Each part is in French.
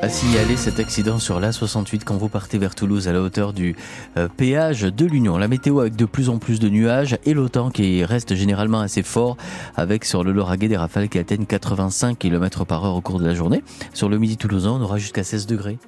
A signalé cet accident sur l'A68 quand vous partez vers Toulouse à la hauteur du euh, péage de l'Union. La météo avec de plus en plus de nuages et l'OTAN qui reste généralement assez fort avec sur le Lauragais des rafales qui atteignent 85 km par heure au cours de la journée. Sur le midi toulousain, on aura jusqu'à 16 degrés.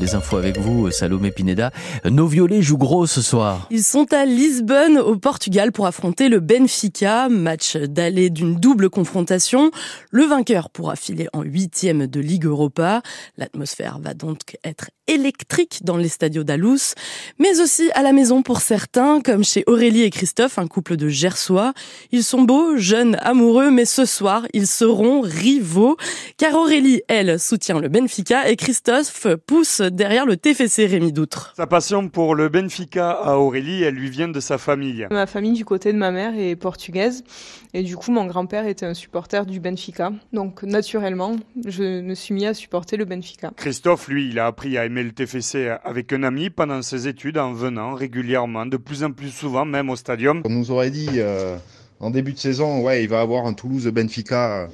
Les infos avec vous, Salomé Pineda. Nos violets jouent gros ce soir. Ils sont à Lisbonne, au Portugal, pour affronter le Benfica. Match d'aller d'une double confrontation. Le vainqueur pourra filer en huitième de Ligue Europa. L'atmosphère va donc être électrique dans les stadios d'Alous, mais aussi à la maison pour certains, comme chez Aurélie et Christophe, un couple de Gersois. Ils sont beaux, jeunes, amoureux, mais ce soir, ils seront rivaux, car Aurélie, elle, soutient le Benfica et Christophe pousse derrière le TFC Rémi Doutre. Sa passion pour le Benfica à Aurélie, elle lui vient de sa famille. Ma famille du côté de ma mère est portugaise et du coup mon grand-père était un supporter du Benfica. Donc naturellement, je me suis mis à supporter le Benfica. Christophe, lui, il a appris à aimer le TFC avec un ami pendant ses études en venant régulièrement, de plus en plus souvent même au stadium. On nous aurait dit euh, en début de saison, ouais, il va avoir un Toulouse-Benfica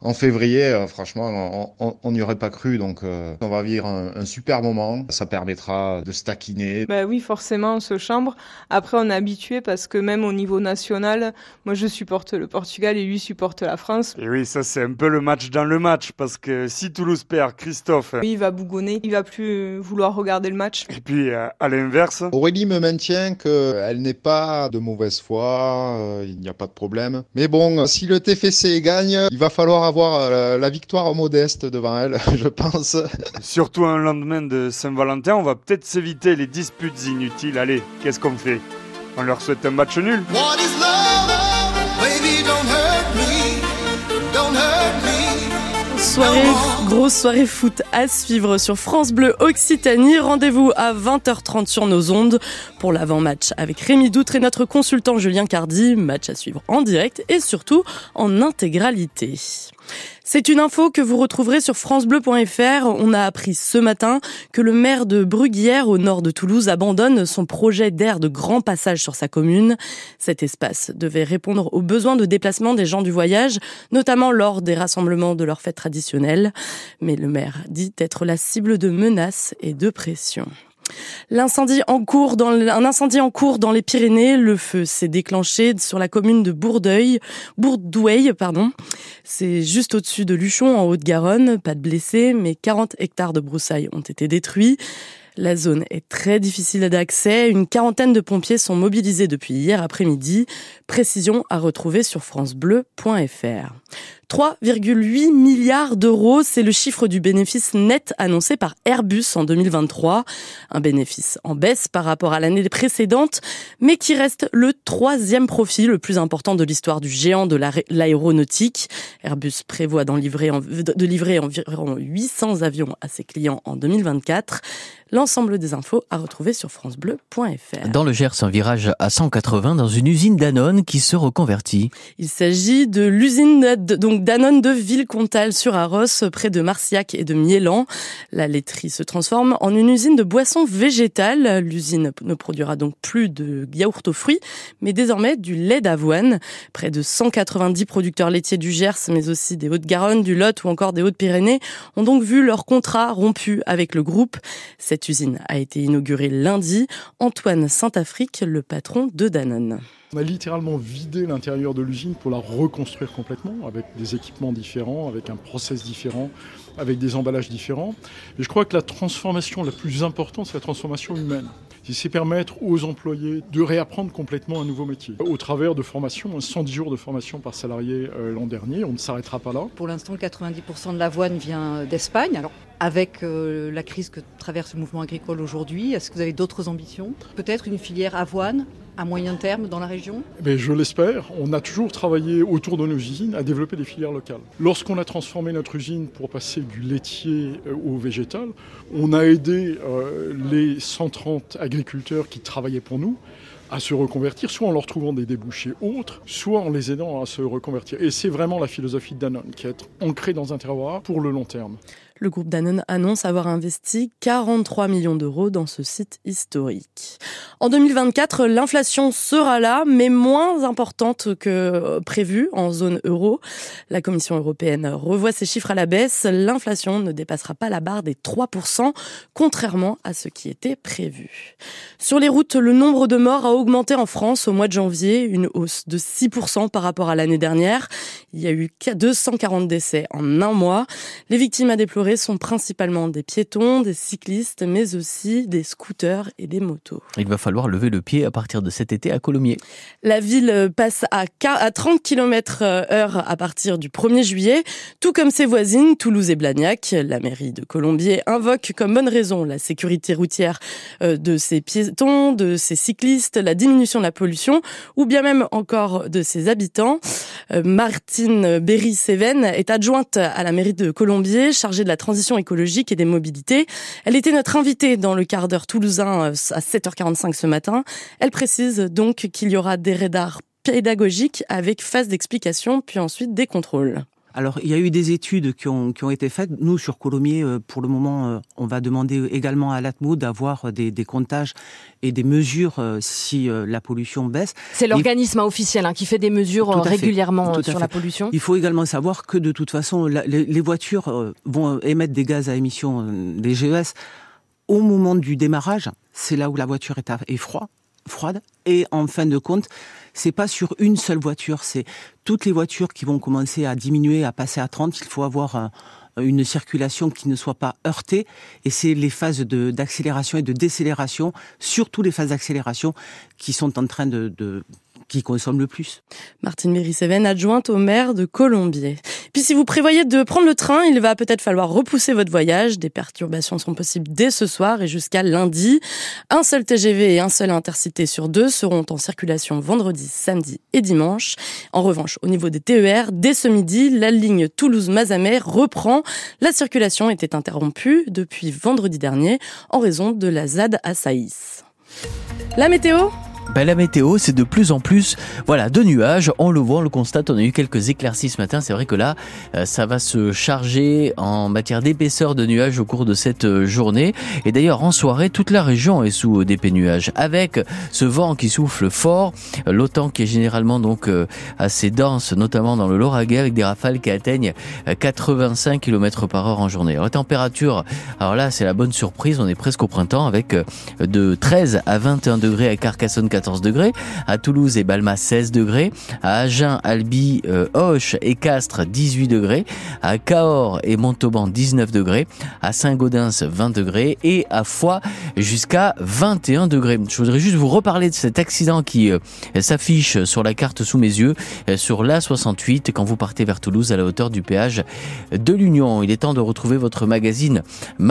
en février, euh, franchement, on n'y aurait pas cru. Donc, euh, on va vivre un, super moment. Ça permettra de se taquiner. Bah oui, forcément, on se chambre. Après, on est habitué parce que même au niveau national, moi, je supporte le Portugal et lui supporte la France. Et oui, ça, c'est un peu le match dans le match parce que si Toulouse perd, Christophe. Oui, il va bougonner. Il va plus vouloir regarder le match. Et puis, euh, à l'inverse. Aurélie me maintient qu'elle n'est pas de mauvaise foi. il n'y a pas de problème. Mais bon, si le TFC gagne, il va falloir avoir euh, la victoire modeste devant elle, je pense. Surtout un lendemain de Saint-Valentin, on va peut-être s'éviter les disputes inutiles. Allez, qu'est-ce qu'on fait? On leur souhaite un match nul Grosse soirée foot à suivre sur France Bleu Occitanie. Rendez-vous à 20h30 sur nos ondes pour l'avant-match avec Rémi Doutre et notre consultant Julien Cardi. Match à suivre en direct et surtout en intégralité. C'est une info que vous retrouverez sur francebleu.fr. On a appris ce matin que le maire de Bruguière, au nord de Toulouse, abandonne son projet d'air de grand passage sur sa commune. Cet espace devait répondre aux besoins de déplacement des gens du voyage, notamment lors des rassemblements de leurs fêtes traditionnelles. Mais le maire dit être la cible de menaces et de pression. L'incendie en cours dans un incendie en cours dans les Pyrénées. Le feu s'est déclenché sur la commune de Bourdeuil, pardon. C'est juste au-dessus de Luchon, en Haute-Garonne. Pas de blessés, mais 40 hectares de broussailles ont été détruits. La zone est très difficile d'accès. Une quarantaine de pompiers sont mobilisés depuis hier après-midi. Précision à retrouver sur francebleu.fr. 3,8 milliards d'euros, c'est le chiffre du bénéfice net annoncé par Airbus en 2023. Un bénéfice en baisse par rapport à l'année précédente, mais qui reste le troisième profit le plus important de l'histoire du géant de l'aéronautique. Airbus prévoit livrer de livrer environ 800 avions à ses clients en 2024. L'ensemble des infos à retrouver sur francebleu.fr. Dans le Gers, un virage à 180 dans une usine Danone qui se reconvertit. Il s'agit de l'usine donc Danone de Villecontal sur Arros, près de Marciac et de Miélan. La laiterie se transforme en une usine de boissons végétales. L'usine ne produira donc plus de yaourt aux fruits, mais désormais du lait d'avoine. Près de 190 producteurs laitiers du Gers, mais aussi des Hautes-Garonne, du Lot ou encore des Hautes-Pyrénées ont donc vu leur contrat rompu avec le groupe. Cette usine a été inaugurée lundi. Antoine Saint-Afrique, le patron de Danone. On a littéralement vidé l'intérieur de l'usine pour la reconstruire complètement, avec des équipements différents, avec un process différent, avec des emballages différents. Et je crois que la transformation la plus importante, c'est la transformation humaine. C'est permettre aux employés de réapprendre complètement un nouveau métier. Au travers de formations, 110 jours de formation par salarié euh, l'an dernier, on ne s'arrêtera pas là. Pour l'instant, 90% de l'avoine vient d'Espagne. Avec euh, la crise que traverse le mouvement agricole aujourd'hui Est-ce que vous avez d'autres ambitions? Peut-être une filière avoine à moyen terme dans la région? Mais Je l'espère. On a toujours travaillé autour de nos usines à développer des filières locales. Lorsqu'on a transformé notre usine pour passer du laitier euh, au végétal, on a aidé euh, les 130 agriculteurs qui travaillaient pour nous à se reconvertir, soit en leur trouvant des débouchés autres, soit en les aidant à se reconvertir. Et c'est vraiment la philosophie de Danone, qui est ancrée dans un terroir pour le long terme. Le groupe Danone annonce avoir investi 43 millions d'euros dans ce site historique. En 2024, l'inflation sera là, mais moins importante que prévu en zone euro. La Commission européenne revoit ses chiffres à la baisse. L'inflation ne dépassera pas la barre des 3%, contrairement à ce qui était prévu. Sur les routes, le nombre de morts a augmenté en France au mois de janvier, une hausse de 6% par rapport à l'année dernière. Il y a eu 240 décès en un mois. Les victimes à déplorer sont principalement des piétons, des cyclistes, mais aussi des scooters et des motos. Il va falloir lever le pied à partir de cet été à Colomiers. La ville passe à 30 km heure à partir du 1er juillet, tout comme ses voisines Toulouse et Blagnac. La mairie de Colombier invoque comme bonne raison la sécurité routière euh, de ses piétons, de ses cyclistes, la diminution de la pollution ou bien même encore de ses habitants. Euh, Martine Berry-Séven est adjointe à la mairie de Colombier, chargée de la transition écologique et des mobilités. Elle était notre invitée dans le quart d'heure toulousain euh, à 7h45 ce matin. Elle précise donc qu'il y aura des radars pédagogiques avec phase d'explication puis ensuite des contrôles. Alors, il y a eu des études qui ont, qui ont été faites. Nous, sur Colomiers, euh, pour le moment, euh, on va demander également à l'ATMO d'avoir des, des, comptages et des mesures si la pollution baisse. C'est l'organisme officiel hein, qui fait des mesures régulièrement sur la pollution. Il faut également savoir que de toute façon, la, les, les, voitures vont émettre des gaz à émission, des GES, au moment du démarrage. C'est là où la voiture est, à, est froide froide et en fin de compte c'est pas sur une seule voiture c'est toutes les voitures qui vont commencer à diminuer à passer à 30 il faut avoir un, une circulation qui ne soit pas heurtée et c'est les phases d'accélération et de décélération surtout les phases d'accélération qui sont en train de, de qui consomme le plus. Martine Méry-Séven, adjointe au maire de Colombier. Puis si vous prévoyez de prendre le train, il va peut-être falloir repousser votre voyage. Des perturbations sont possibles dès ce soir et jusqu'à lundi. Un seul TGV et un seul intercité sur deux seront en circulation vendredi, samedi et dimanche. En revanche, au niveau des TER, dès ce midi, la ligne Toulouse-Mazamet reprend. La circulation était interrompue depuis vendredi dernier en raison de la ZAD à Saïs. La météo? Ben, la météo, c'est de plus en plus voilà, de nuages. On le voit, on le constate, on a eu quelques éclaircies ce matin. C'est vrai que là, euh, ça va se charger en matière d'épaisseur de nuages au cours de cette euh, journée. Et d'ailleurs, en soirée, toute la région est sous d'épais nuages. Avec ce vent qui souffle fort, l'OTAN qui est généralement donc euh, assez dense, notamment dans le Lauragais, avec des rafales qui atteignent 85 km par heure en journée. La température, alors là, c'est la bonne surprise. On est presque au printemps avec de 13 à 21 degrés à Carcassonne, 14 degrés, à Toulouse et Balma 16 degrés, à Agen, Albi, euh, Auch et Castres 18 degrés, à Cahors et Montauban 19 degrés, à Saint-Gaudens 20 degrés et à Foix jusqu'à 21 degrés. Je voudrais juste vous reparler de cet accident qui euh, s'affiche sur la carte sous mes yeux euh, sur l'A68 quand vous partez vers Toulouse à la hauteur du péage de l'Union. Il est temps de retrouver votre magazine